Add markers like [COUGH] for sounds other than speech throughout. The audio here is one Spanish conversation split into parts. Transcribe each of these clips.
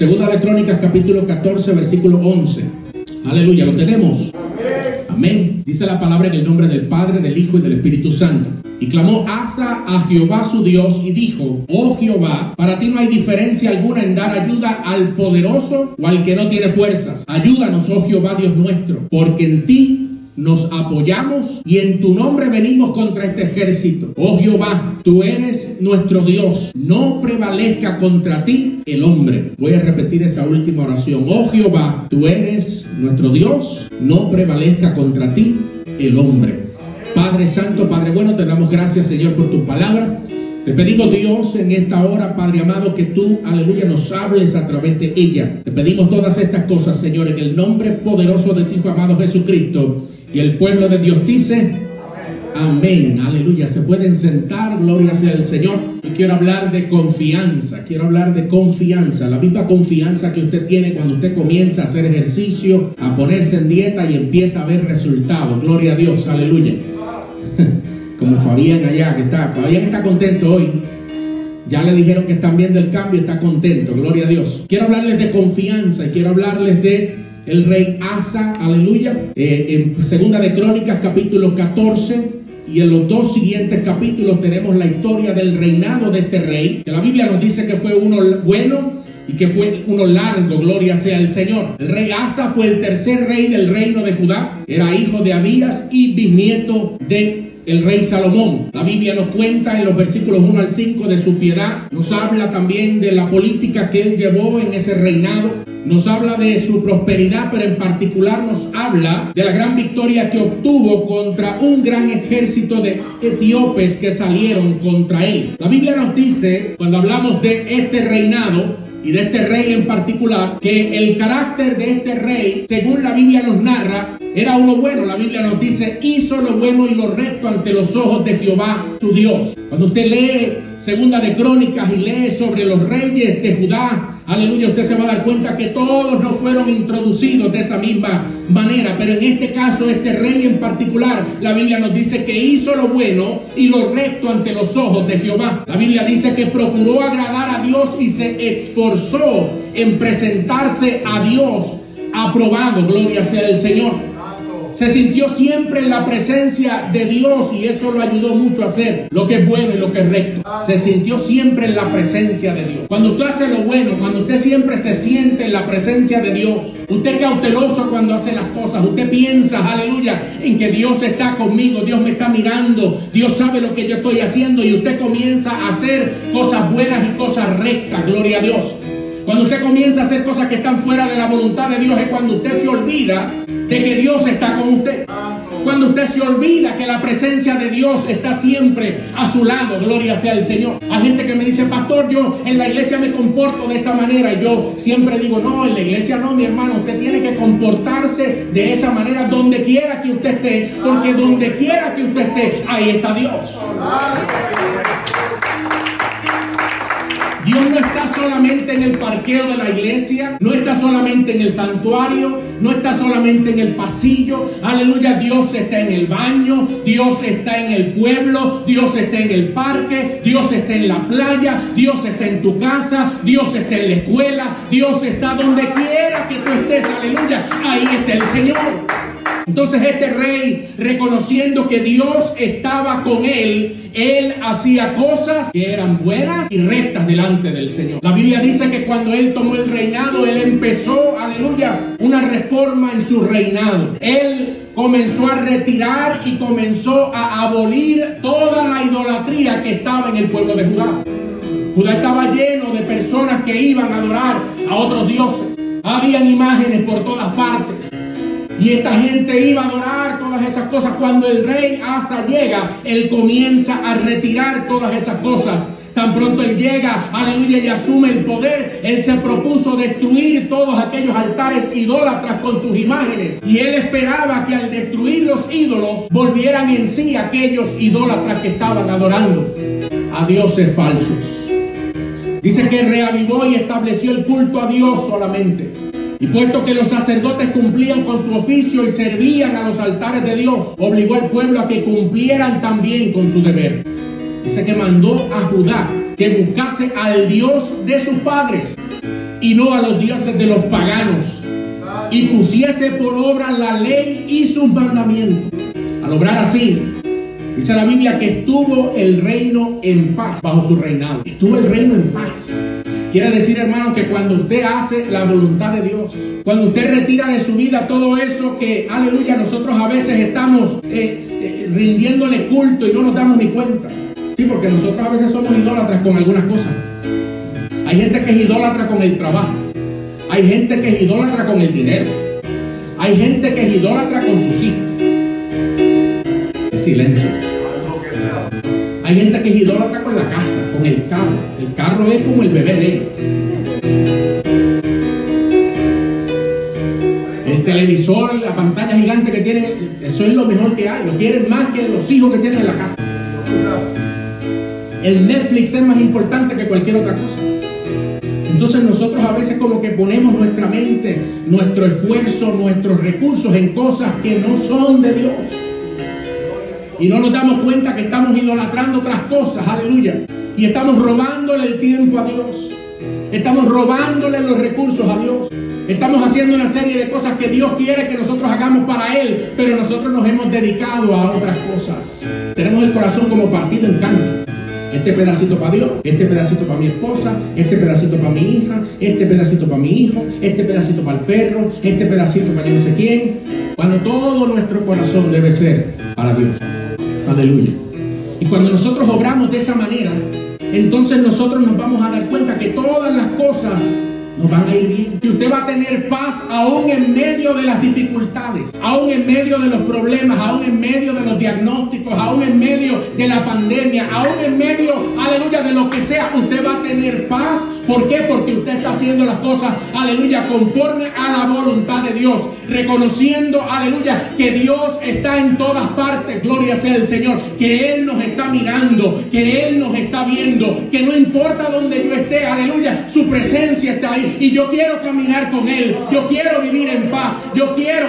Segunda de Crónicas capítulo 14 versículo 11. Aleluya, lo tenemos. Amén. Dice la palabra en el nombre del Padre, del Hijo y del Espíritu Santo. Y clamó Asa a Jehová su Dios y dijo, oh Jehová, para ti no hay diferencia alguna en dar ayuda al poderoso o al que no tiene fuerzas. Ayúdanos, oh Jehová Dios nuestro, porque en ti nos apoyamos y en tu nombre venimos contra este ejército. Oh Jehová, tú eres nuestro Dios. No prevalezca contra ti el hombre. Voy a repetir esa última oración. Oh Jehová, tú eres nuestro Dios. No prevalezca contra ti el hombre. Padre Santo, Padre bueno, te damos gracias, Señor, por tu palabra. Te pedimos, Dios, en esta hora, Padre amado, que tú, aleluya, nos hables a través de ella. Te pedimos todas estas cosas, Señor, en el nombre poderoso de tu amado Jesucristo. Y el pueblo de Dios dice, amén, aleluya. Se pueden sentar, gloria sea el Señor. Y quiero hablar de confianza, quiero hablar de confianza, la misma confianza que usted tiene cuando usted comienza a hacer ejercicio, a ponerse en dieta y empieza a ver resultados. Gloria a Dios, aleluya. [LAUGHS] Como Fabián allá, que está, Fabián está contento hoy. Ya le dijeron que están viendo el cambio, está contento, gloria a Dios. Quiero hablarles de confianza y quiero hablarles de el rey Asa, aleluya. Eh, en Segunda de Crónicas, capítulo 14. Y en los dos siguientes capítulos tenemos la historia del reinado de este rey, que la Biblia nos dice que fue uno bueno y que fue uno largo, gloria sea el Señor. El rey Asa fue el tercer rey del reino de Judá, era hijo de Abías y bisnieto de el rey Salomón. La Biblia nos cuenta en los versículos 1 al 5 de su piedad, nos habla también de la política que él llevó en ese reinado, nos habla de su prosperidad, pero en particular nos habla de la gran victoria que obtuvo contra un gran ejército de etíopes que salieron contra él. La Biblia nos dice, cuando hablamos de este reinado, y de este rey en particular, que el carácter de este rey, según la Biblia nos narra, era uno bueno. La Biblia nos dice, hizo lo bueno y lo recto ante los ojos de Jehová, su Dios. Cuando usted lee Segunda de Crónicas y lee sobre los reyes de Judá, aleluya, usted se va a dar cuenta que todos no fueron introducidos de esa misma manera, pero en este caso, este rey en particular, la Biblia nos dice que hizo lo bueno y lo recto ante los ojos de Jehová. La Biblia dice que procuró agradar a Dios y se esforzó en presentarse a Dios aprobado, gloria sea el Señor se sintió siempre en la presencia de Dios y eso lo ayudó mucho a hacer lo que es bueno y lo que es recto. Se sintió siempre en la presencia de Dios. Cuando usted hace lo bueno, cuando usted siempre se siente en la presencia de Dios, usted es cauteloso cuando hace las cosas, usted piensa, aleluya, en que Dios está conmigo, Dios me está mirando, Dios sabe lo que yo estoy haciendo y usted comienza a hacer cosas buenas y cosas rectas, gloria a Dios. Cuando usted comienza a hacer cosas que están fuera de la voluntad de Dios es cuando usted se olvida de que Dios está con usted. Cuando usted se olvida que la presencia de Dios está siempre a su lado, gloria sea el Señor. Hay gente que me dice, pastor, yo en la iglesia me comporto de esta manera. Y yo siempre digo, no, en la iglesia no, mi hermano. Usted tiene que comportarse de esa manera donde quiera que usted esté. Porque donde quiera que usted esté, ahí está Dios. Dios no está solamente en el parqueo de la iglesia, no está solamente en el santuario, no está solamente en el pasillo. Aleluya, Dios está en el baño, Dios está en el pueblo, Dios está en el parque, Dios está en la playa, Dios está en tu casa, Dios está en la escuela, Dios está donde quiera que tú estés. Aleluya, ahí está el Señor. Entonces este rey, reconociendo que Dios estaba con él, él hacía cosas que eran buenas y rectas delante del Señor. La Biblia dice que cuando él tomó el reinado, él empezó, aleluya, una reforma en su reinado. Él comenzó a retirar y comenzó a abolir toda la idolatría que estaba en el pueblo de Judá. Judá estaba lleno de personas que iban a adorar a otros dioses. Habían imágenes por todas partes. Y esta gente iba a adorar todas esas cosas. Cuando el rey Asa llega, él comienza a retirar todas esas cosas. Tan pronto él llega, aleluya, y asume el poder, él se propuso destruir todos aquellos altares idólatras con sus imágenes. Y él esperaba que al destruir los ídolos volvieran en sí aquellos idólatras que estaban adorando a dioses falsos. Dice que reavivó y estableció el culto a Dios solamente. Y puesto que los sacerdotes cumplían con su oficio y servían a los altares de Dios, obligó al pueblo a que cumplieran también con su deber. Dice que mandó a Judá que buscase al Dios de sus padres. y no a los dioses de los paganos, y pusiese por obra la ley y sus mandamientos. Al obrar así, dice la Biblia que estuvo el reino en paz bajo su reinado. Estuvo el reino en paz. Quiere decir, hermano, que cuando usted hace la voluntad de Dios, cuando usted retira de su vida todo eso que, aleluya, nosotros a veces estamos eh, eh, rindiéndole culto y no nos damos ni cuenta. Sí, porque nosotros a veces somos idólatras con algunas cosas. Hay gente que es idólatra con el trabajo. Hay gente que es idólatra con el dinero. Hay gente que es idólatra con sus hijos. Silencio. Hay gente que es idólatra con la casa, con el carro. El carro es como el bebé de ellos. El televisor, la pantalla gigante que tienen, eso es lo mejor que hay. Lo quieren más que los hijos que tienen en la casa. El Netflix es más importante que cualquier otra cosa. Entonces nosotros a veces como que ponemos nuestra mente, nuestro esfuerzo, nuestros recursos en cosas que no son de Dios. Y no nos damos cuenta que estamos idolatrando otras cosas, aleluya. Y estamos robándole el tiempo a Dios. Estamos robándole los recursos a Dios. Estamos haciendo una serie de cosas que Dios quiere que nosotros hagamos para Él, pero nosotros nos hemos dedicado a otras cosas. Tenemos el corazón como partido en canto. Este pedacito para Dios, este pedacito para mi esposa, este pedacito para mi hija, este pedacito para mi hijo, este pedacito para el perro, este pedacito para yo no sé quién. Cuando todo nuestro corazón debe ser para Dios. Aleluya. Y cuando nosotros obramos de esa manera, entonces nosotros nos vamos a dar cuenta que todas las cosas nos van a ir bien. Y usted va a tener paz aún en medio de las dificultades, aún en medio de los problemas, aún en medio de los diagnósticos, aún en medio de la pandemia, aún en medio, aleluya, de lo que sea. Usted va a tener paz. ¿Por qué? Porque usted está haciendo las cosas, aleluya, conforme a la voluntad de Dios. Reconociendo, aleluya, que Dios está en todas partes. Gloria sea el Señor. Que Él nos está mirando, que Él nos está viendo, que no importa donde yo esté, aleluya, su presencia está ahí y yo quiero caminar con Él. Yo quiero vivir en paz. Yo quiero,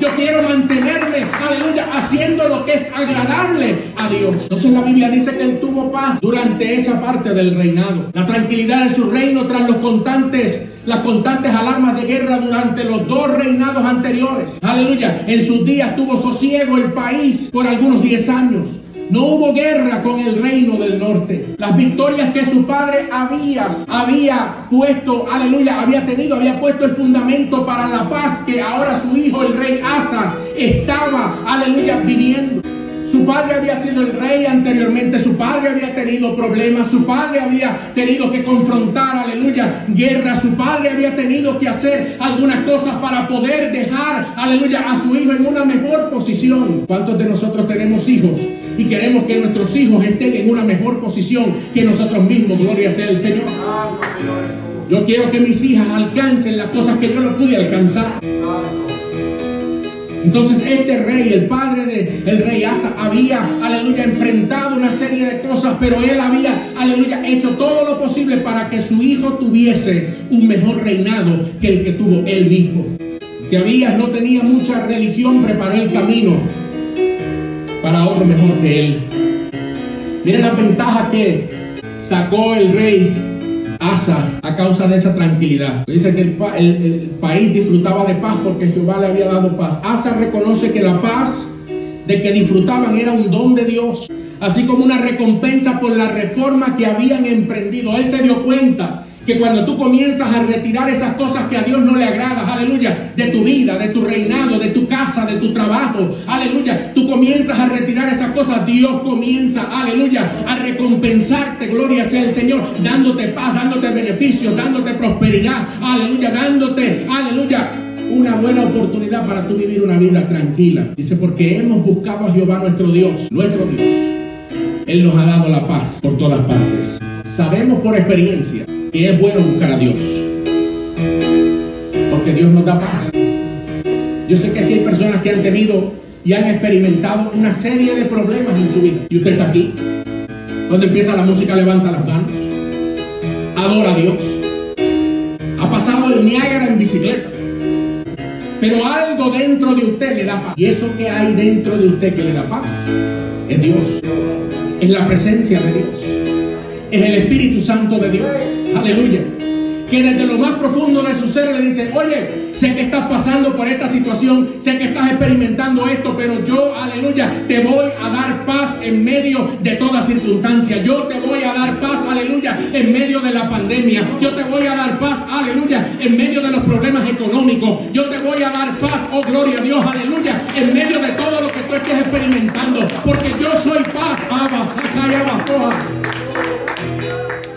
yo quiero mantenerme, aleluya, haciendo lo que es agradable a Dios. Entonces la Biblia dice que Él tuvo paz durante esa parte del reinado. La tranquilidad de su reino tras los constantes las constantes alarmas de guerra durante los dos reinados anteriores. Aleluya. En sus días tuvo sosiego el país por algunos 10 años. No hubo guerra con el reino del norte. Las victorias que su padre había, había puesto, aleluya, había tenido, había puesto el fundamento para la paz que ahora su hijo, el rey Asa, estaba, aleluya, viviendo. Su padre había sido el rey anteriormente, su padre había tenido problemas, su padre había tenido que confrontar, aleluya, guerra, su padre había tenido que hacer algunas cosas para poder dejar, aleluya, a su hijo en una mejor posición. ¿Cuántos de nosotros tenemos hijos y queremos que nuestros hijos estén en una mejor posición que nosotros mismos? Gloria sea el Señor. Yo quiero que mis hijas alcancen las cosas que yo no pude alcanzar. Entonces este rey, el padre del rey Asa, había, aleluya, enfrentado una serie de cosas, pero él había, aleluya, hecho todo lo posible para que su hijo tuviese un mejor reinado que el que tuvo él mismo. Que había, no tenía mucha religión, preparó el camino para otro mejor que él. Miren la ventaja que sacó el rey Asa a causa de esa tranquilidad. Dice que el, país disfrutaba de paz porque Jehová le había dado paz. Asa reconoce que la paz de que disfrutaban era un don de Dios, así como una recompensa por la reforma que habían emprendido. Él se dio cuenta que cuando tú comienzas a retirar esas cosas que a Dios no le agradan, aleluya, de tu vida, de tu reinado, de tu casa, de tu trabajo, aleluya, tú comienzas a retirar esas cosas, Dios comienza, aleluya, a recompensarte, gloria sea el Señor, dándote paz, dándote beneficios, dándote prosperidad, aleluya, dándote, aleluya, una buena oportunidad para tú vivir una vida tranquila. Dice, porque hemos buscado a Jehová nuestro Dios, nuestro Dios. Él nos ha dado la paz por todas partes. Sabemos por experiencia que es bueno buscar a Dios. Porque Dios nos da paz. Yo sé que aquí hay personas que han tenido y han experimentado una serie de problemas en su vida. Y usted está aquí. Cuando empieza la música, levanta las manos. Adora a Dios. Ha pasado el Niágara en bicicleta. Pero algo dentro de usted le da paz. Y eso que hay dentro de usted que le da paz es Dios. Es la presencia de Dios. Es el Espíritu Santo de Dios. Aleluya. que desde lo más profundo de su ser le dice, oye, sé que estás pasando por esta situación, sé que estás experimentando esto, pero yo, aleluya, te voy a dar paz en medio de toda circunstancia. Yo te voy a dar paz, aleluya, en medio de la pandemia. Yo te voy a dar paz, aleluya, en medio de los problemas económicos. Yo te voy a dar paz, oh gloria a Dios, aleluya, en medio de todo lo que tú estés experimentando, porque yo soy paz.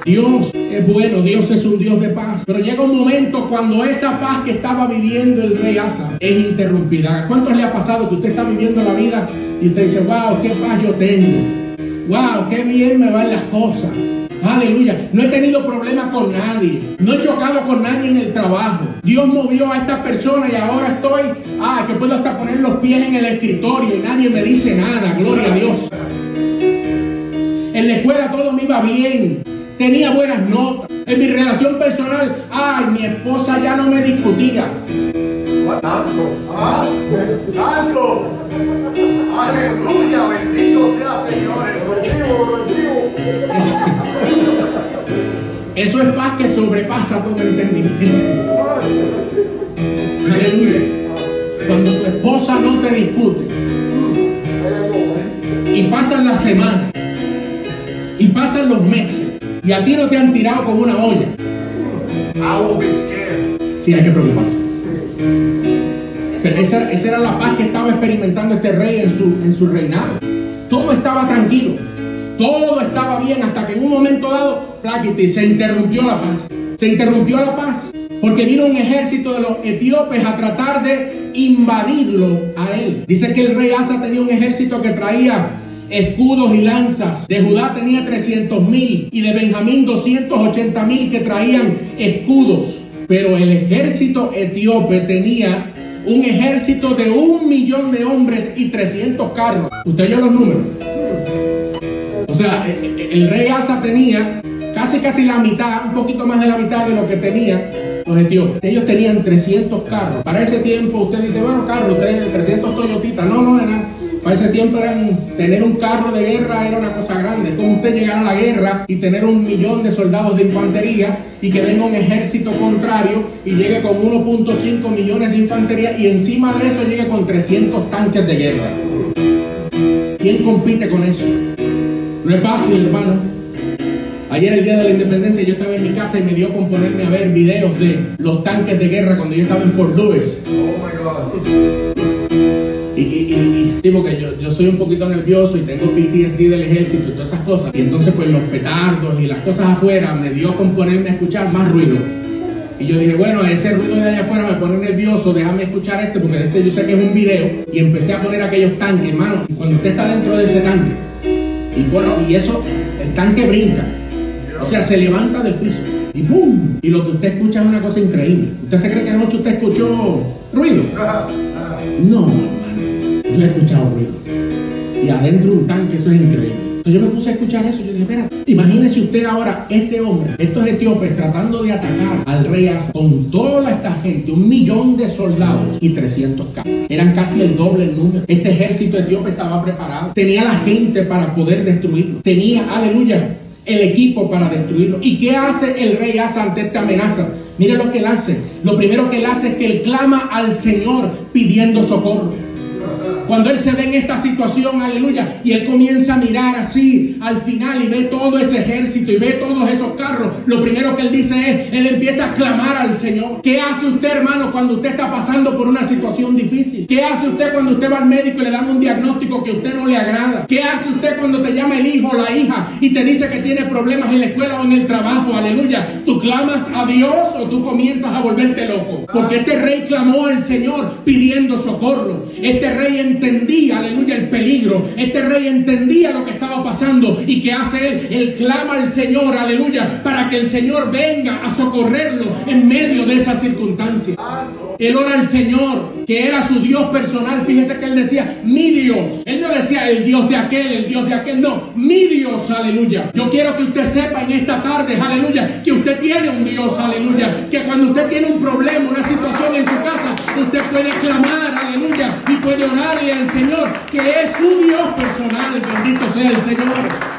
Dios es bueno, Dios es un Dios de paz. Pero llega un momento cuando esa paz que estaba viviendo el rey Asa es interrumpida. ¿Cuántos le ha pasado que usted está viviendo la vida y usted dice, wow, qué paz yo tengo? Wow, qué bien me van las cosas. Aleluya. No he tenido problema con nadie. No he chocado con nadie en el trabajo. Dios movió a esta persona y ahora estoy, ah, que puedo hasta poner los pies en el escritorio y nadie me dice nada. Gloria a Dios. En la escuela todo me iba bien. Tenía buenas notas. En mi relación personal, ay, mi esposa ya no me discutía. Santo, ah, santo, aleluya, bendito sea Señor. [LAUGHS] Eso es paz que sobrepasa todo el entendimiento. Cuando tu esposa no te discute y pasan las semanas y pasan los meses y a ti no te han tirado con una olla. Sí, hay que preocuparse. Pero esa, esa, era la paz que estaba experimentando este rey en su, en su reinado. Todo estaba tranquilo. Todo estaba bien hasta que en un momento dado, se interrumpió la paz. Se interrumpió la paz porque vino un ejército de los etíopes a tratar de invadirlo a él. Dice que el rey Asa tenía un ejército que traía escudos y lanzas. De Judá tenía 300 mil y de Benjamín 280 mil que traían escudos. Pero el ejército etíope tenía un ejército de un millón de hombres y 300 carros. Usted oyó los números. O sea, e, e, el rey Asa tenía casi casi la mitad, un poquito más de la mitad de lo que tenía los etíopes. Ellos tenían 300 carros. Para ese tiempo usted dice, bueno, carros, 300 Toyotitas. No, no era. Para ese tiempo eran, tener un carro de guerra era una cosa grande. Como usted llegar a la guerra y tener un millón de soldados de infantería y que venga un ejército contrario y llegue con 1.5 millones de infantería y encima de eso llegue con 300 tanques de guerra. ¿Quién compite con eso? No es fácil, hermano. Ayer, el día de la independencia, yo estaba en mi casa y me dio con ponerme a ver videos de los tanques de guerra cuando yo estaba en Fort Lewis. Oh my God. Y, y, digo que yo, yo, soy un poquito nervioso y tengo PTSD del ejército y todas esas cosas. Y entonces, pues los petardos y las cosas afuera me dio con ponerme a escuchar más ruido. Y yo dije, bueno, ese ruido de allá afuera me pone nervioso, déjame escuchar este, porque este yo sé que es un video. Y empecé a poner aquellos tanques, hermano. Y cuando usted está dentro de ese tanque, y bueno, y eso, el tanque brinca. O sea, se levanta del piso. Y ¡pum! Y lo que usted escucha es una cosa increíble. ¿Usted se cree que anoche usted escuchó ruido? No, hermano. Yo he escuchado ruido. Y adentro un tanque, eso es increíble. Yo me puse a escuchar eso y yo dije, espera, imagínese usted ahora, este hombre, estos etíopes tratando de atacar al rey Asa con toda esta gente, un millón de soldados y 300 carros. Eran casi el doble el número. Este ejército etíope estaba preparado. Tenía la gente para poder destruirlo. Tenía, aleluya, el equipo para destruirlo. ¿Y qué hace el rey Asa ante esta amenaza? Mire lo que él hace. Lo primero que él hace es que él clama al Señor pidiendo socorro. Cuando él se ve en esta situación, aleluya, y él comienza a mirar así al final y ve todo ese ejército y ve todos esos carros, lo primero que él dice es, él empieza a clamar al Señor. ¿Qué hace usted, hermano, cuando usted está pasando por una situación difícil? ¿Qué hace usted cuando usted va al médico y le dan un diagnóstico que a usted no le agrada? ¿Qué hace usted cuando te llama el hijo o la hija y te dice que tiene problemas en la escuela o en el trabajo? Aleluya. ¿Tú clamas a Dios o tú comienzas a volverte loco? Porque este rey clamó al Señor pidiendo socorro. Este rey entendía, aleluya, el peligro. Este rey entendía lo que estaba pasando. ¿Y que hace él? Él clama al Señor, aleluya, para que el Señor venga a socorrerlo en medio de esa circunstancia. Él ora al Señor, que era su Dios personal. Fíjese que él decía, mi Dios. Él no decía el Dios de aquel, el Dios de aquel. No, mi Dios, aleluya. Yo quiero que usted sepa en esta tarde, aleluya, que usted tiene un Dios, aleluya. Que cuando usted tiene un problema, una situación en su casa, usted puede clamar, y puede orarle al Señor, que es su Dios personal. Bendito sea el Señor.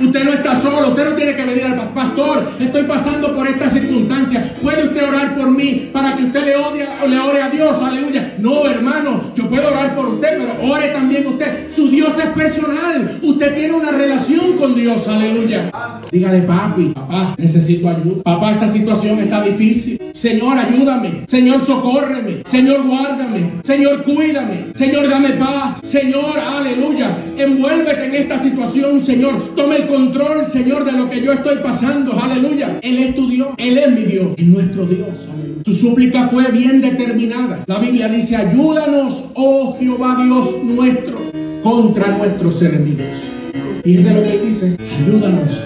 Usted no está solo, usted no tiene que venir al pastor. Estoy pasando por esta circunstancia. ¿Puede usted orar por mí para que usted le, odie, le ore a Dios? Aleluya. No, hermano, yo puedo orar por usted, pero ore también usted. Su Dios es personal. Usted tiene una relación con Dios. Aleluya. Dígale, papi, papá, necesito ayuda. Papá, esta situación está difícil. Señor, ayúdame. Señor, socórreme. Señor, guárdame. Señor, cuídame. Señor, dame paz. Señor, aleluya. Envuélvete en esta Señor. Tome el control, Señor, de lo que yo estoy pasando. Aleluya. Él es tu Dios. Él es mi Dios. Es nuestro Dios. Su súplica fue bien determinada. La Biblia dice, ayúdanos, oh Jehová Dios nuestro, contra nuestros enemigos. Fíjense lo que él dice. Ayúdanos,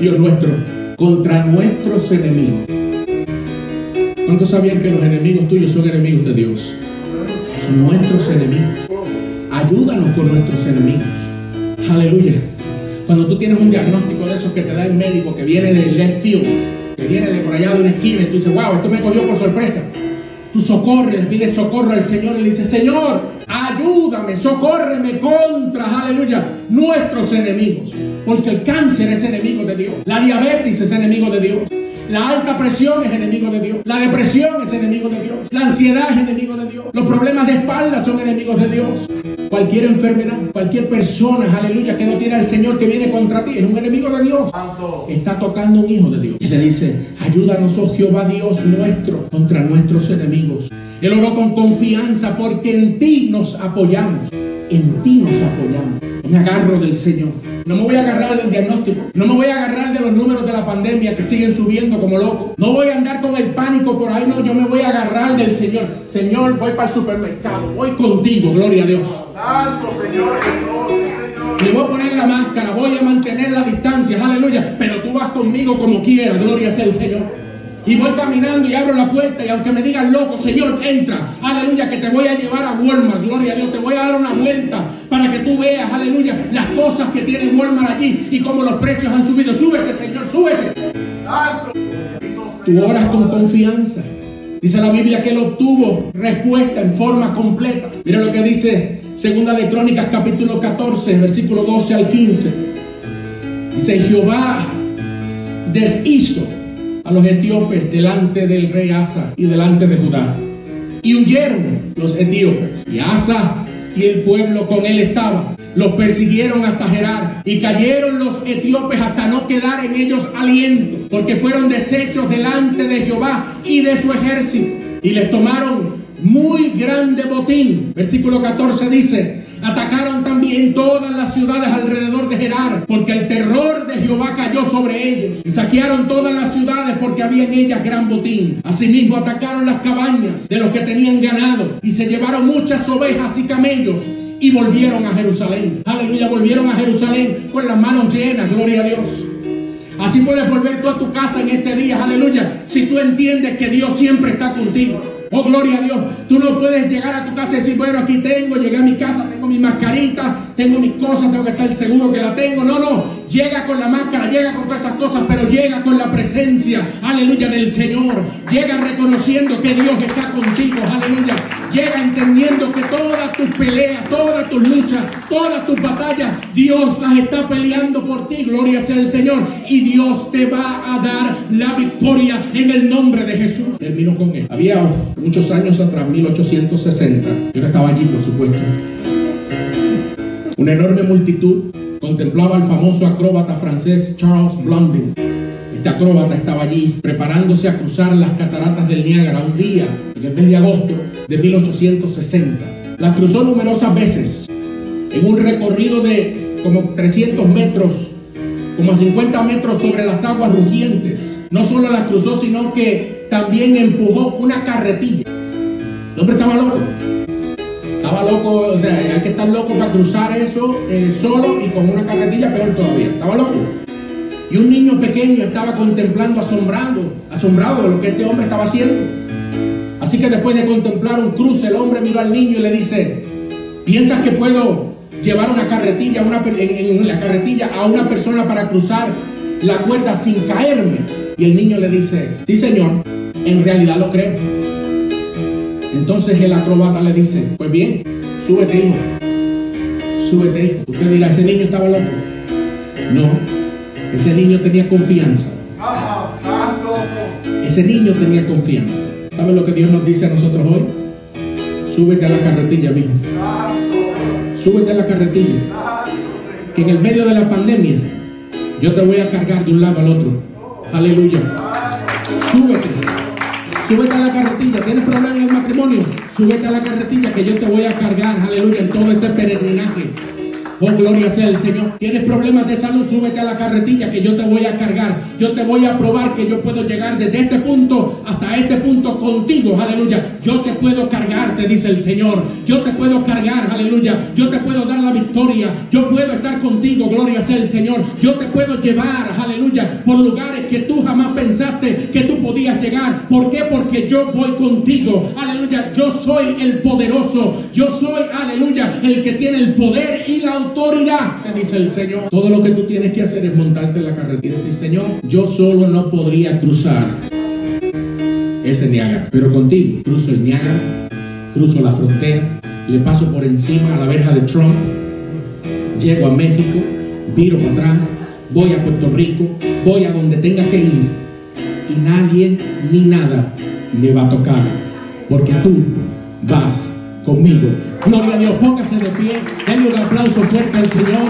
Dios nuestro, contra nuestros enemigos. ¿Cuántos sabían que los enemigos tuyos son enemigos de Dios? Son nuestros enemigos. Ayúdanos con nuestros enemigos. Aleluya. Cuando tú tienes un diagnóstico de esos que te da el médico que viene del left field, que viene de por allá de una esquina y tú dices, wow, esto me cogió por sorpresa. Tú socorres, pides socorro al Señor y le dices, Señor, ayúdame, socórreme contra, aleluya, nuestros enemigos. Porque el cáncer es enemigo de Dios. La diabetes es enemigo de Dios. La alta presión es enemigo de Dios. La depresión es enemigo de Dios. La ansiedad es enemigo de Dios. Los problemas de espalda son enemigos de Dios. Cualquier enfermedad, cualquier persona, aleluya, que no tiene al Señor que viene contra ti, es un enemigo de Dios. Está tocando un hijo de Dios. Y le dice, ayúdanos, oh Jehová Dios nuestro, contra nuestros enemigos. Él oró con confianza porque en ti nos apoyamos. En ti nos apoyamos. Me agarro del Señor. No me voy a agarrar del diagnóstico. No me voy a agarrar de los números de la pandemia que siguen subiendo como loco. No voy a andar con el pánico por ahí. No, yo me voy a agarrar del Señor. Señor, voy para el supermercado. Voy contigo. Gloria a Dios. Santo Señor Jesús. Señor. Le voy a poner la máscara. Voy a mantener la distancia. Aleluya. Pero tú vas conmigo como quieras. Gloria sea el Señor. Y voy caminando y abro la puerta y aunque me digan loco, Señor, entra. Aleluya, que te voy a llevar a Walmart. Gloria a Dios, te voy a dar una vuelta para que tú veas, aleluya, las cosas que tiene Walmart allí y cómo los precios han subido. Súbete, Señor, súbete. Santo. Tú oras con confianza. Dice la Biblia que él obtuvo respuesta en forma completa. Mira lo que dice Segunda de Crónicas capítulo 14, versículo 12 al 15. Dice, Jehová deshizo a los etíopes delante del rey Asa y delante de Judá. Y huyeron los etíopes. Y Asa y el pueblo con él estaba. Los persiguieron hasta Gerar y cayeron los etíopes hasta no quedar en ellos aliento, porque fueron deshechos delante de Jehová y de su ejército. Y les tomaron muy grande botín. Versículo 14 dice, atacaron también todas las ciudades alrededor de Gerar, porque el terror de Jehová cayó sobre ellos. Y saquearon todas las ciudades porque había en ellas gran botín. Asimismo atacaron las cabañas de los que tenían ganado y se llevaron muchas ovejas y camellos y volvieron a Jerusalén. Aleluya, volvieron a Jerusalén con las manos llenas, gloria a Dios. Así puedes volver tú a tu casa en este día, aleluya, si tú entiendes que Dios siempre está contigo. Oh, gloria a Dios. Tú no puedes llegar a tu casa y decir, bueno, aquí tengo, llegué a mi casa, tengo mi mascarita, tengo mis cosas, tengo que estar seguro que la tengo. No, no. Llega con la máscara, llega con todas esas cosas, pero llega con la presencia, aleluya, del Señor. Llega reconociendo que Dios está contigo, aleluya. Llega entendiendo que todas tus peleas, todas tus luchas, todas tus batallas, Dios las está peleando por ti, gloria sea el Señor. Y Dios te va a dar la victoria en el nombre de Jesús. Termino con él. Había muchos años atrás, 1860, yo no estaba allí, por supuesto. Una enorme multitud contemplaba al famoso acróbata francés Charles Blondin. Este acróbata estaba allí preparándose a cruzar las cataratas del Niágara un día, en el mes de agosto de 1860. Las cruzó numerosas veces en un recorrido de como 300 metros, como a 50 metros sobre las aguas rugientes. No solo las cruzó, sino que también empujó una carretilla. El hombre estaba loco. Estaba loco, o sea, hay que estar loco para cruzar eso eh, solo y con una carretilla, peor todavía. Estaba loco. Y un niño pequeño estaba contemplando, asombrado, asombrado de lo que este hombre estaba haciendo. Así que después de contemplar un cruce, el hombre miró al niño y le dice, ¿piensas que puedo llevar una carretilla, una, en, la carretilla a una persona para cruzar la cuerda sin caerme? Y el niño le dice, sí señor, en realidad lo creo. Entonces el acrobata le dice, pues bien, súbete hijo, súbete hijo. Usted dirá, ese niño estaba loco. No, Ese niño tenía confianza. Santo. Ese niño tenía confianza. ¿Sabe lo que Dios nos dice a nosotros hoy? Súbete a la carretilla, mijo. Santo. Súbete a la carretilla. Santo. Que en el medio de la pandemia yo te voy a cargar de un lado al otro. Aleluya. Súbete. Súbete a la carretilla. ¿Tienes problemas en el matrimonio? Súbete a la carretilla que yo te voy a cargar. Aleluya. En todo este peregrinaje. Oh, gloria sea el Señor. ¿Tienes problemas de salud? Súbete a la carretilla que yo te voy a cargar. Yo te voy a probar que yo puedo llegar desde este punto hasta este punto contigo. Aleluya. Yo te puedo cargar, te dice el Señor. Yo te puedo cargar. Aleluya. Yo te puedo dar la victoria. Yo puedo estar contigo. Gloria sea el Señor. Yo te puedo llevar. Aleluya. Por lugares que tú jamás pensaste que tú podías llegar. ¿Por qué? Porque yo voy contigo. Aleluya. Yo soy el poderoso. Yo soy, aleluya, el que tiene el poder y la autoridad, te dice el Señor. Todo lo que tú tienes que hacer es montarte en la carretera y decir, Señor, yo solo no podría cruzar ese Niágara, pero contigo cruzo el Niágara, cruzo la frontera, le paso por encima a la verja de Trump, llego a México, viro para atrás, voy a Puerto Rico, voy a donde tenga que ir y nadie ni nada me va a tocar, porque tú vas conmigo. Gloria a Dios, póngase de pie, denle un aplauso fuerte al Señor.